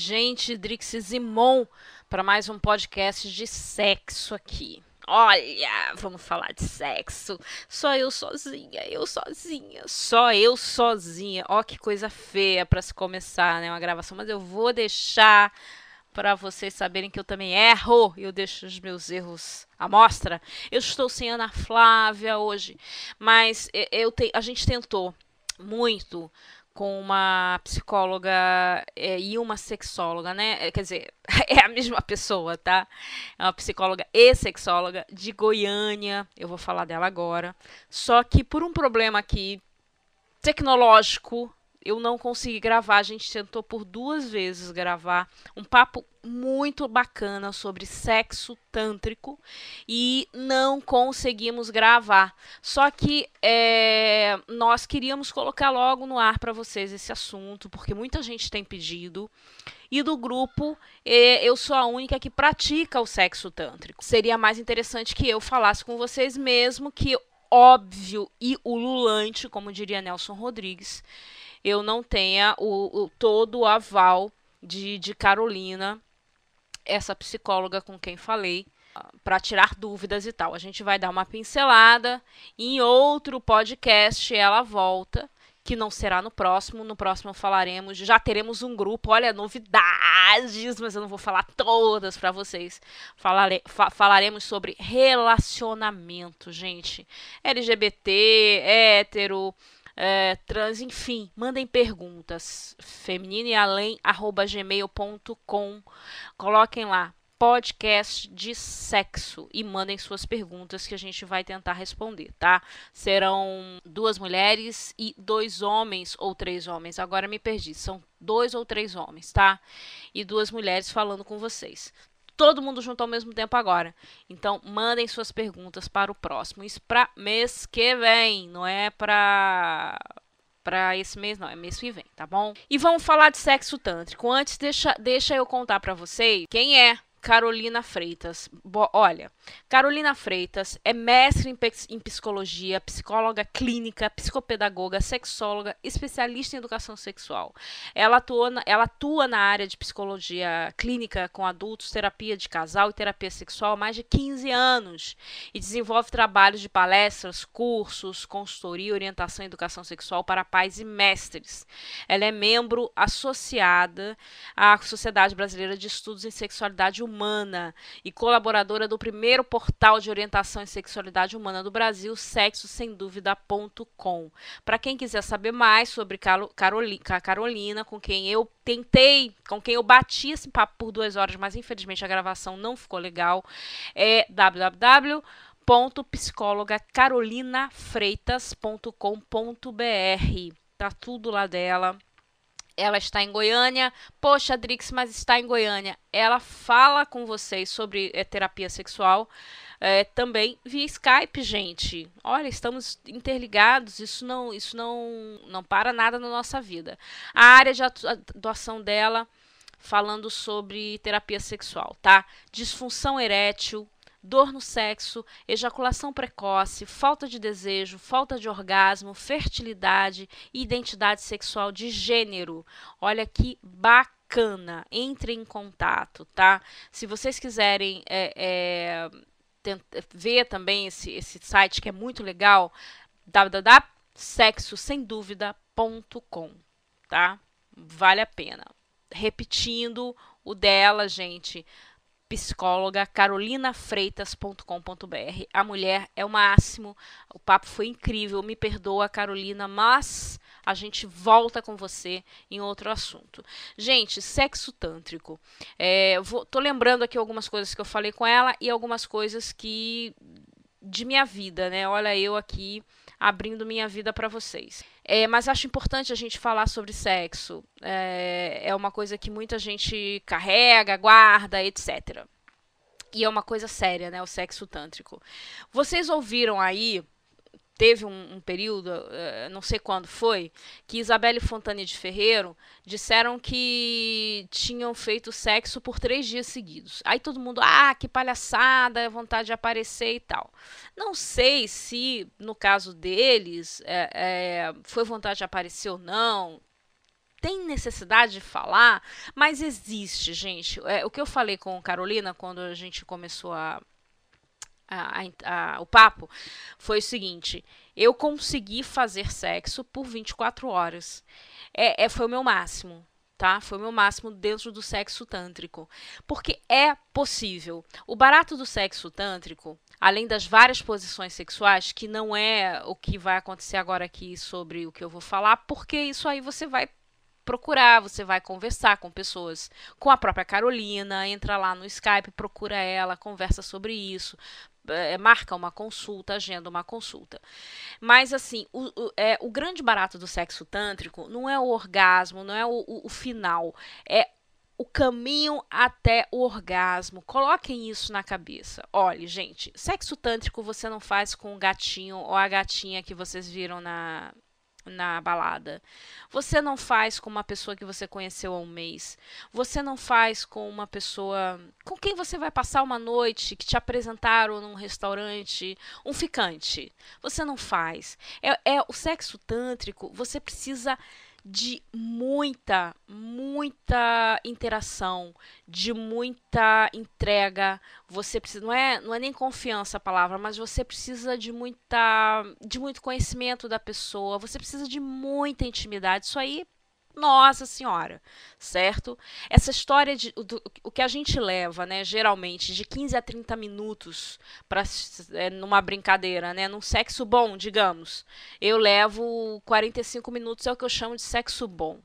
gente, Drix Zimon, para mais um podcast de sexo aqui. Olha, vamos falar de sexo. Só eu sozinha, eu sozinha, só eu sozinha. Ó, que coisa feia para se começar, né, uma gravação, mas eu vou deixar para vocês saberem que eu também erro, eu deixo os meus erros à mostra. Eu estou sem Ana Flávia hoje, mas eu te, a gente tentou muito com uma psicóloga é, e uma sexóloga, né? É, quer dizer, é a mesma pessoa, tá? É uma psicóloga e sexóloga de Goiânia. Eu vou falar dela agora. Só que por um problema aqui tecnológico, eu não consegui gravar. A gente tentou por duas vezes gravar um papo muito bacana sobre sexo tântrico e não conseguimos gravar. Só que é, nós queríamos colocar logo no ar para vocês esse assunto, porque muita gente tem pedido. E do grupo, é, eu sou a única que pratica o sexo tântrico. Seria mais interessante que eu falasse com vocês, mesmo que óbvio e ululante, como diria Nelson Rodrigues, eu não tenha o, o todo o aval de, de Carolina, essa psicóloga com quem falei, para tirar dúvidas e tal. A gente vai dar uma pincelada. Em outro podcast ela volta, que não será no próximo. No próximo falaremos, já teremos um grupo. Olha, novidades, mas eu não vou falar todas para vocês. Falare, fa falaremos sobre relacionamento, gente. LGBT, hétero, é, trans, enfim, mandem perguntas. Feminino e além, arroba gmail.com. Coloquem lá podcast de sexo e mandem suas perguntas que a gente vai tentar responder, tá? Serão duas mulheres e dois homens ou três homens. Agora me perdi. São dois ou três homens, tá? E duas mulheres falando com vocês todo mundo junto ao mesmo tempo agora. Então, mandem suas perguntas para o próximo. Isso para mês que vem, não é para para esse mês, não, é mês que vem, tá bom? E vamos falar de sexo tântrico. Antes, deixa, deixa eu contar para vocês quem é Carolina Freitas. Bo olha, Carolina Freitas é mestre em, psicologia, psicóloga clínica, psicopedagoga, sexóloga, especialista em educação sexual. Ela atua, na, ela atua na área de psicologia clínica com adultos, terapia de casal e terapia sexual há mais de 15 anos e desenvolve trabalhos de palestras, cursos, consultoria orientação em educação sexual para pais e mestres. Ela é membro associada à Sociedade Brasileira de Estudos em Sexualidade Humana e colaboradora do primeiro portal de orientação em sexualidade humana do Brasil, sexossemdúvida.com. Para quem quiser saber mais sobre Carolina, com quem eu tentei, com quem eu bati esse papo por duas horas, mas infelizmente a gravação não ficou legal, é www.psicólogacarolinafreitas.com.br. Tá tudo lá dela ela está em Goiânia. Poxa, Drix, mas está em Goiânia. Ela fala com vocês sobre é, terapia sexual. É, também via Skype, gente. Olha, estamos interligados. Isso não, isso não, não para nada na nossa vida. A área de atuação dela, falando sobre terapia sexual, tá? Disfunção erétil, dor no sexo, ejaculação precoce, falta de desejo, falta de orgasmo, fertilidade e identidade sexual de gênero. Olha que bacana! Entre em contato, tá? Se vocês quiserem é, é, ver também esse, esse site que é muito legal, www.sexossemdúvida.com, tá? Vale a pena. Repetindo o dela, gente, psicóloga carolinafreitas.com.br. A mulher é o máximo. O papo foi incrível. Me perdoa, Carolina, mas a gente volta com você em outro assunto. Gente, sexo tântrico. É, vou, tô lembrando aqui algumas coisas que eu falei com ela e algumas coisas que de minha vida, né? Olha eu aqui abrindo minha vida para vocês. É, mas acho importante a gente falar sobre sexo. É, é uma coisa que muita gente carrega, guarda, etc. E é uma coisa séria, né? O sexo tântrico. Vocês ouviram aí teve um, um período, uh, não sei quando foi, que Isabelle Fontane de Ferreiro disseram que tinham feito sexo por três dias seguidos. Aí todo mundo, ah, que palhaçada, vontade de aparecer e tal. Não sei se, no caso deles, é, é, foi vontade de aparecer ou não. tem necessidade de falar, mas existe, gente. É, o que eu falei com Carolina quando a gente começou a, a, a, o papo foi o seguinte: eu consegui fazer sexo por 24 horas. É, é, foi o meu máximo. Tá? Foi o meu máximo dentro do sexo tântrico. Porque é possível. O barato do sexo tântrico, além das várias posições sexuais, que não é o que vai acontecer agora aqui sobre o que eu vou falar, porque isso aí você vai procurar, você vai conversar com pessoas, com a própria Carolina, entra lá no Skype, procura ela, conversa sobre isso, é, marca uma consulta, agenda uma consulta. Mas, assim, o, o, é, o grande barato do sexo tântrico não é o orgasmo, não é o, o, o final, é o caminho até o orgasmo. Coloquem isso na cabeça. Olhe, gente, sexo tântrico você não faz com o gatinho ou a gatinha que vocês viram na, na balada. Você não faz com uma pessoa que você conheceu há um mês. Você não faz com uma pessoa com quem você vai passar uma noite, que te apresentaram num restaurante, um ficante. Você não faz. É, é o sexo tântrico. Você precisa de muita, muita interação, de muita entrega. Você precisa, não é, não é nem confiança a palavra, mas você precisa de muita, de muito conhecimento da pessoa. Você precisa de muita intimidade. Isso aí nossa Senhora, certo? Essa história de do, o que a gente leva, né, geralmente de 15 a 30 minutos para é, numa brincadeira, né, num sexo bom, digamos. Eu levo 45 minutos é o que eu chamo de sexo bom,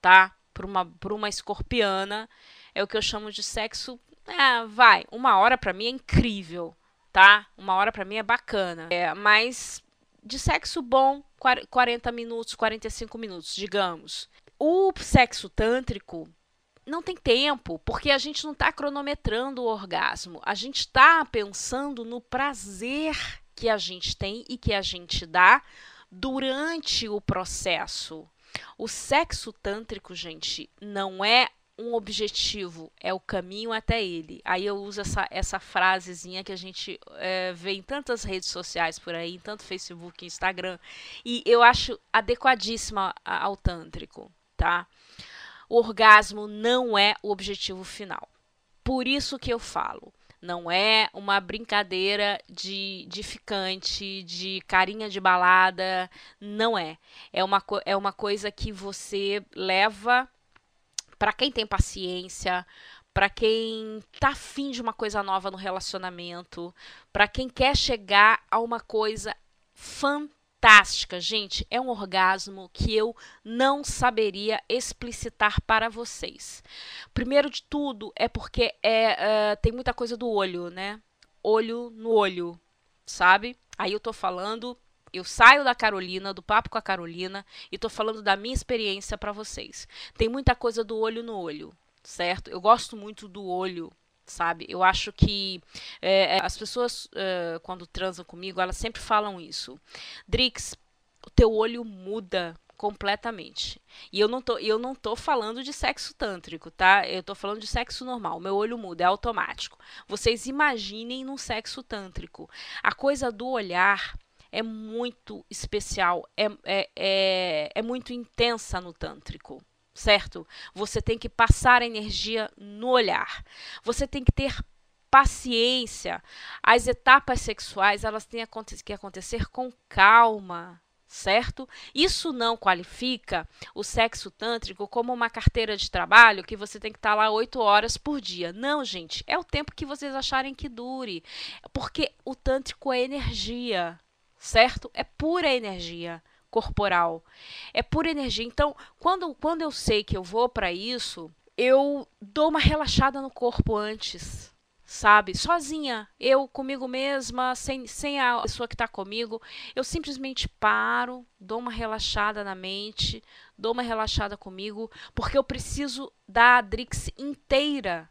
tá? Para uma para uma escorpiana é o que eu chamo de sexo, é, vai, uma hora para mim é incrível, tá? Uma hora para mim é bacana. É, mas de sexo bom, 40 minutos, 45 minutos, digamos. O sexo tântrico não tem tempo, porque a gente não está cronometrando o orgasmo. A gente está pensando no prazer que a gente tem e que a gente dá durante o processo. O sexo tântrico, gente, não é um objetivo, é o caminho até ele. Aí eu uso essa, essa frasezinha que a gente é, vê em tantas redes sociais por aí, em tanto Facebook, Instagram, e eu acho adequadíssima ao tântrico tá? O orgasmo não é o objetivo final. Por isso que eu falo, não é uma brincadeira de, de ficante, de carinha de balada, não é. É uma, é uma coisa que você leva para quem tem paciência, para quem tá afim de uma coisa nova no relacionamento, para quem quer chegar a uma coisa fantástica fantástica, gente. É um orgasmo que eu não saberia explicitar para vocês. Primeiro de tudo é porque é, é, tem muita coisa do olho, né? Olho no olho, sabe? Aí eu tô falando eu saio da Carolina, do papo com a Carolina, e tô falando da minha experiência para vocês. Tem muita coisa do olho no olho, certo? Eu gosto muito do olho sabe? Eu acho que é, as pessoas, é, quando transam comigo, elas sempre falam isso. Drix, o teu olho muda completamente. E eu não tô, eu não tô falando de sexo tântrico, tá? Eu tô falando de sexo normal. Meu olho muda, é automático. Vocês imaginem no sexo tântrico. A coisa do olhar é muito especial, é, é, é, é muito intensa no tântrico certo? Você tem que passar a energia no olhar. Você tem que ter paciência. As etapas sexuais, elas têm que acontecer com calma, certo? Isso não qualifica o sexo tântrico como uma carteira de trabalho que você tem que estar lá oito horas por dia. Não, gente, é o tempo que vocês acharem que dure, porque o tântrico é energia, certo? É pura energia corporal. É pura energia. Então, quando, quando eu sei que eu vou para isso, eu dou uma relaxada no corpo antes, sabe? Sozinha, eu comigo mesma, sem, sem a pessoa que está comigo, eu simplesmente paro, dou uma relaxada na mente, dou uma relaxada comigo, porque eu preciso da Drix inteira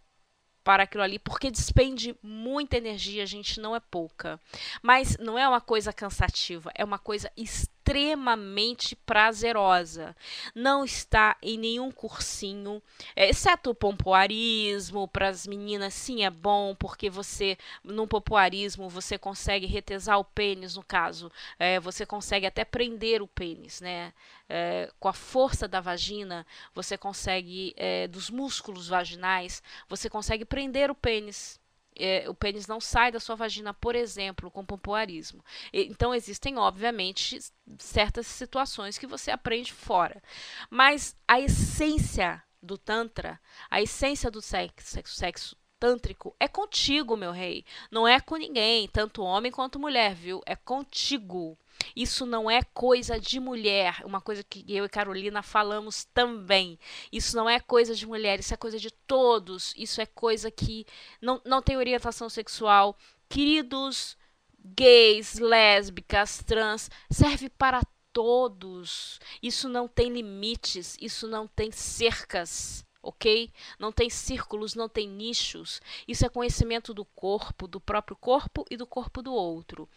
para aquilo ali, porque despende muita energia, gente, não é pouca. Mas não é uma coisa cansativa, é uma coisa extremamente extremamente prazerosa. Não está em nenhum cursinho, é, exceto o pompoarismo, para as meninas sim é bom, porque você, no pompoarismo, você consegue retesar o pênis, no caso, é, você consegue até prender o pênis, né? É, com a força da vagina, você consegue, é, dos músculos vaginais, você consegue prender o pênis é, o pênis não sai da sua vagina, por exemplo, com pompoarismo. Então, existem, obviamente, certas situações que você aprende fora. Mas a essência do Tantra, a essência do sexo, sexo, sexo tântrico é contigo, meu rei. Não é com ninguém, tanto homem quanto mulher, viu? É contigo. Isso não é coisa de mulher, uma coisa que eu e Carolina falamos também. Isso não é coisa de mulher, isso é coisa de todos. Isso é coisa que não, não tem orientação sexual. Queridos gays, lésbicas, trans, serve para todos. Isso não tem limites, isso não tem cercas ok? Não tem círculos, não tem nichos. Isso é conhecimento do corpo, do próprio corpo e do corpo do outro.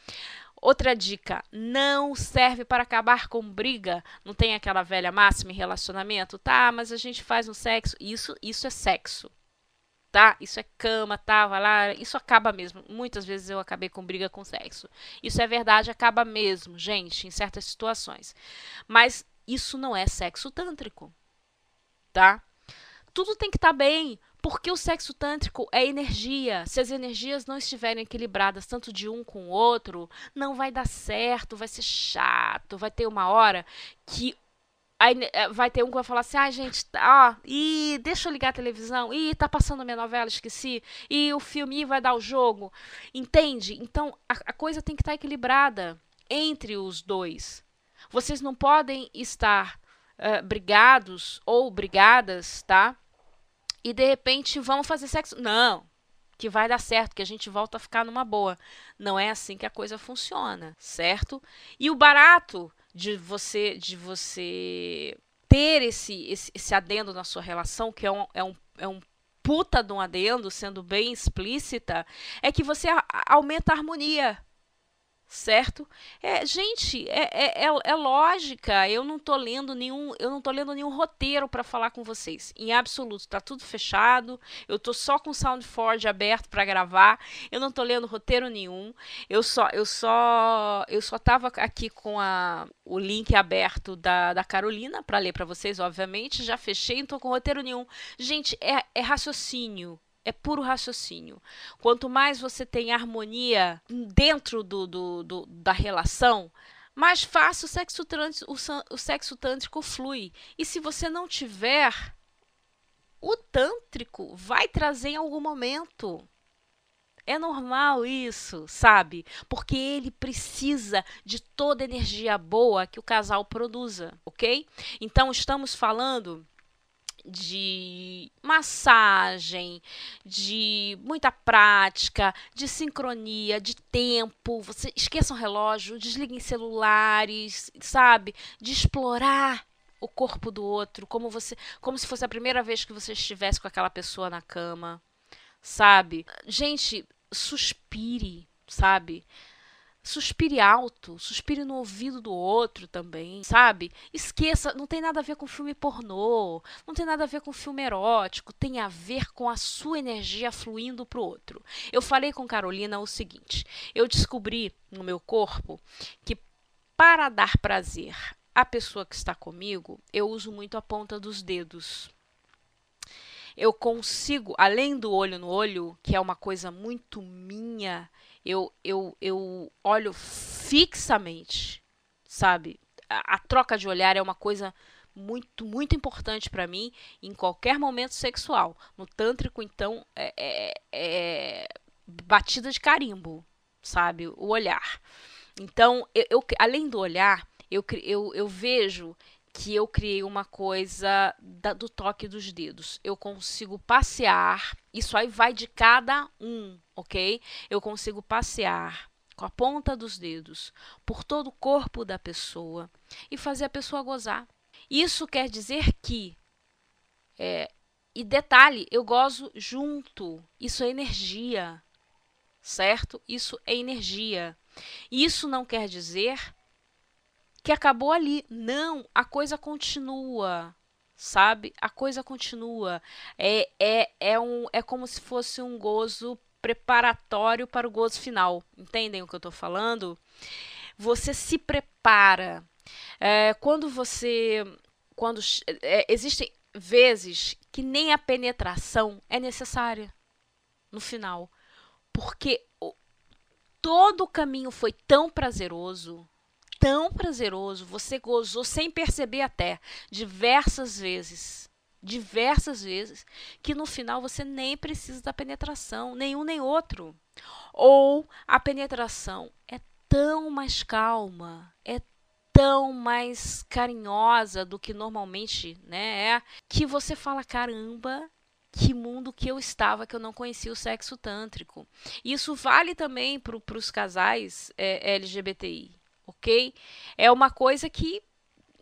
Outra dica: não serve para acabar com briga. Não tem aquela velha máxima em relacionamento? Tá, mas a gente faz um sexo. Isso, isso é sexo. Tá? Isso é cama, tá? Vai lá. Isso acaba mesmo. Muitas vezes eu acabei com briga com sexo. Isso é verdade, acaba mesmo, gente, em certas situações. Mas isso não é sexo tântrico. Tá? Tudo tem que estar tá bem. Porque o sexo tântrico é energia. Se as energias não estiverem equilibradas tanto de um com o outro, não vai dar certo, vai ser chato. Vai ter uma hora que Aí eh, vai ter um que vai falar assim: ah, gente, ó, e deixa eu ligar a televisão, e tá passando minha novela, esqueci, e o filme vai dar o jogo. Entende? Então a, a coisa tem que estar tá equilibrada entre os dois. Vocês não podem estar uh, brigados ou brigadas, tá? E de repente vamos fazer sexo. Não, que vai dar certo, que a gente volta a ficar numa boa. Não é assim que a coisa funciona, certo? E o barato de você de você ter esse, esse, esse adendo na sua relação, que é um, é um, é um puta de um adendo, sendo bem explícita, é que você aumenta a harmonia certo? É, gente, é, é, é, é, lógica. Eu não tô lendo nenhum, eu não tô lendo nenhum roteiro para falar com vocês. Em absoluto, tá tudo fechado. Eu tô só com o SoundForge aberto para gravar. Eu não tô lendo roteiro nenhum. Eu só, eu só, eu só tava aqui com a, o link aberto da, da Carolina para ler para vocês, obviamente. Já fechei, não tô com roteiro nenhum. Gente, é, é raciocínio é puro raciocínio. Quanto mais você tem harmonia dentro do, do, do da relação, mais fácil o sexo, trântico, o, o sexo tântrico flui. E se você não tiver, o tântrico vai trazer em algum momento. É normal isso, sabe? Porque ele precisa de toda energia boa que o casal produza, ok? Então estamos falando de massagem, de muita prática, de sincronia, de tempo. Você esqueçam relógio, desliguem celulares, sabe? De explorar o corpo do outro, como você, como se fosse a primeira vez que você estivesse com aquela pessoa na cama, sabe? Gente, suspire, sabe? Suspire alto, suspire no ouvido do outro também, sabe? Esqueça, não tem nada a ver com filme pornô, não tem nada a ver com filme erótico, tem a ver com a sua energia fluindo pro outro. Eu falei com Carolina o seguinte: eu descobri no meu corpo que para dar prazer à pessoa que está comigo, eu uso muito a ponta dos dedos eu consigo, além do olho no olho, que é uma coisa muito minha, eu, eu, eu olho fixamente, sabe? A, a troca de olhar é uma coisa muito, muito importante para mim em qualquer momento sexual. No tântrico, então, é, é, é batida de carimbo, sabe? O olhar. Então, eu, eu além do olhar, eu, eu, eu vejo que eu criei uma coisa da, do toque dos dedos. Eu consigo passear, isso aí vai de cada um, ok? Eu consigo passear com a ponta dos dedos por todo o corpo da pessoa e fazer a pessoa gozar. Isso quer dizer que, é, e detalhe, eu gozo junto. Isso é energia, certo? Isso é energia. Isso não quer dizer que acabou ali. Não, a coisa continua sabe? A coisa continua. É, é, é, um, é como se fosse um gozo preparatório para o gozo final. Entendem o que eu estou falando? Você se prepara. É, quando você. Quando é, existem vezes que nem a penetração é necessária no final. Porque o, todo o caminho foi tão prazeroso tão prazeroso, você gozou sem perceber até, diversas vezes. Diversas vezes, que no final você nem precisa da penetração, nenhum nem outro. Ou a penetração é tão mais calma, é tão mais carinhosa do que normalmente né, é, que você fala: caramba, que mundo que eu estava que eu não conhecia o sexo tântrico. Isso vale também para os casais é, LGBTI ok? É uma coisa que,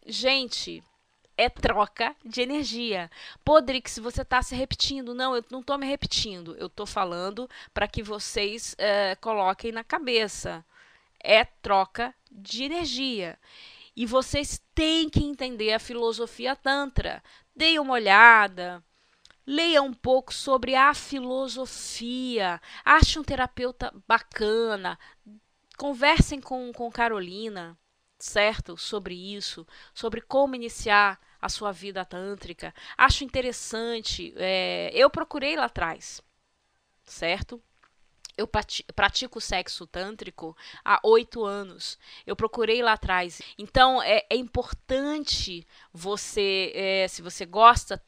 gente, é troca de energia. Podrick, se você está se repetindo, não, eu não estou me repetindo. Eu estou falando para que vocês uh, coloquem na cabeça. É troca de energia. E vocês têm que entender a filosofia Tantra. Deem uma olhada. Leia um pouco sobre a filosofia. Ache um terapeuta bacana conversem com, com Carolina, certo? Sobre isso, sobre como iniciar a sua vida tântrica. Acho interessante. É, eu procurei lá atrás, certo? Eu pratico sexo tântrico há oito anos. Eu procurei lá atrás. Então é, é importante você, é, se você gosta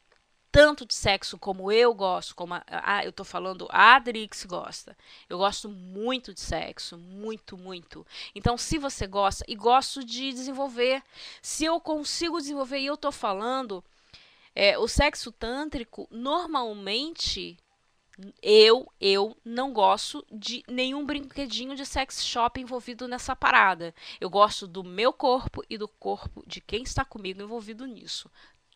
tanto de sexo como eu gosto, como a, a, eu tô falando, a Adrix gosta. Eu gosto muito de sexo, muito, muito. Então, se você gosta, e gosto de desenvolver, se eu consigo desenvolver, e eu tô falando, é, o sexo tântrico, normalmente, eu, eu não gosto de nenhum brinquedinho de sex shop envolvido nessa parada. Eu gosto do meu corpo e do corpo de quem está comigo envolvido nisso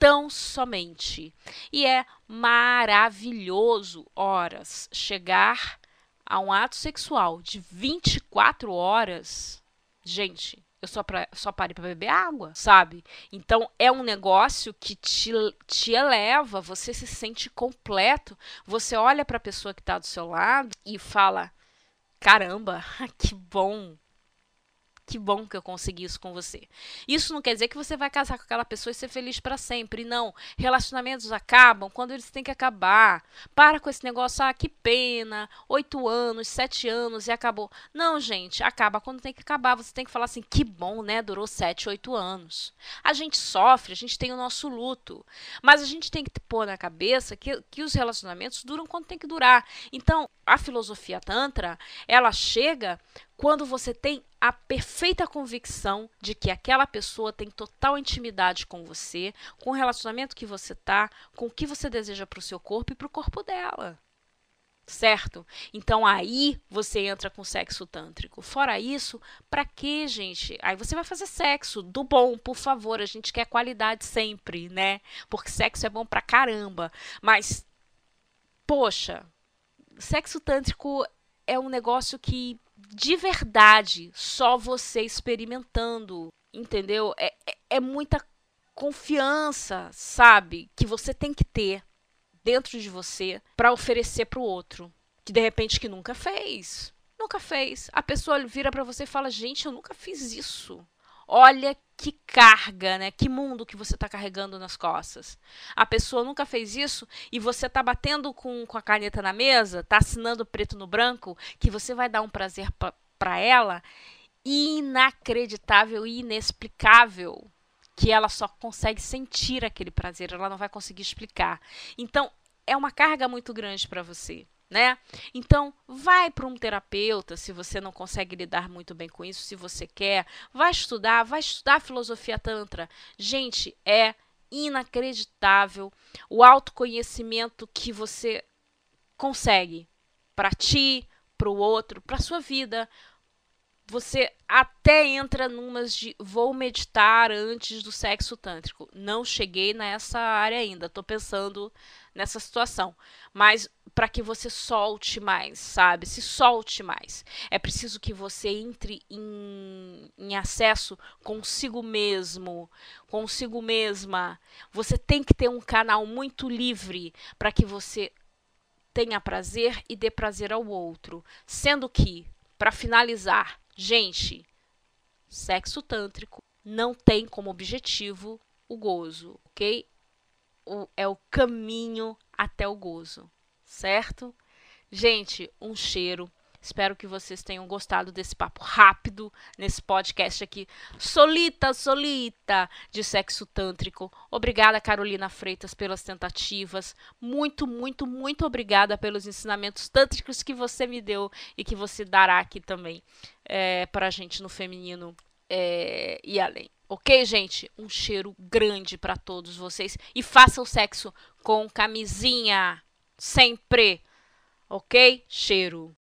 tão somente. E é maravilhoso, horas, chegar a um ato sexual de 24 horas. Gente, eu só, pra, só parei para beber água, sabe? Então é um negócio que te, te eleva, você se sente completo. Você olha para a pessoa que está do seu lado e fala: caramba, que bom, que bom que eu consegui isso com você. Isso não quer dizer que você vai casar com aquela pessoa e ser feliz para sempre. Não. Relacionamentos acabam quando eles têm que acabar. Para com esse negócio, ah, que pena. Oito anos, sete anos e acabou. Não, gente, acaba quando tem que acabar. Você tem que falar assim, que bom, né? Durou sete, oito anos. A gente sofre, a gente tem o nosso luto. Mas a gente tem que pôr na cabeça que, que os relacionamentos duram quando tem que durar. Então, a filosofia Tantra, ela chega quando você tem a perfeita convicção de que aquela pessoa tem total intimidade com você, com o relacionamento que você tá, com o que você deseja para o seu corpo e para o corpo dela. Certo? Então aí você entra com sexo tântrico. Fora isso, para que, gente? Aí você vai fazer sexo do bom, por favor. A gente quer qualidade sempre, né? Porque sexo é bom pra caramba. Mas, poxa, sexo tântrico é um negócio que de verdade, só você experimentando, entendeu? É, é, é muita confiança, sabe? Que você tem que ter dentro de você para oferecer para o outro, que de repente que nunca fez, nunca fez. A pessoa vira para você e fala: "Gente, eu nunca fiz isso". Olha que carga, né? Que mundo que você está carregando nas costas. A pessoa nunca fez isso e você está batendo com, com a caneta na mesa, está assinando preto no branco, que você vai dar um prazer para ela inacreditável e inexplicável que ela só consegue sentir aquele prazer, ela não vai conseguir explicar. Então, é uma carga muito grande para você né? Então, vai para um terapeuta se você não consegue lidar muito bem com isso, se você quer, vai estudar, vai estudar filosofia tantra. Gente, é inacreditável o autoconhecimento que você consegue para ti, para o outro, para sua vida. Você até entra numas de vou meditar antes do sexo tântrico. Não cheguei nessa área ainda. Estou pensando nessa situação, mas para que você solte mais, sabe? Se solte mais. É preciso que você entre em, em acesso consigo mesmo, consigo mesma. Você tem que ter um canal muito livre para que você tenha prazer e dê prazer ao outro. Sendo que, para finalizar, gente, sexo tântrico não tem como objetivo o gozo, ok? O, é o caminho até o gozo certo? Gente, um cheiro. Espero que vocês tenham gostado desse papo rápido nesse podcast aqui. Solita, solita de sexo tântrico. Obrigada, Carolina Freitas, pelas tentativas. Muito, muito, muito obrigada pelos ensinamentos tântricos que você me deu e que você dará aqui também é, para a gente no feminino é, e além. Ok, gente? Um cheiro grande para todos vocês e faça o sexo com camisinha sempre. Ok? Cheiro.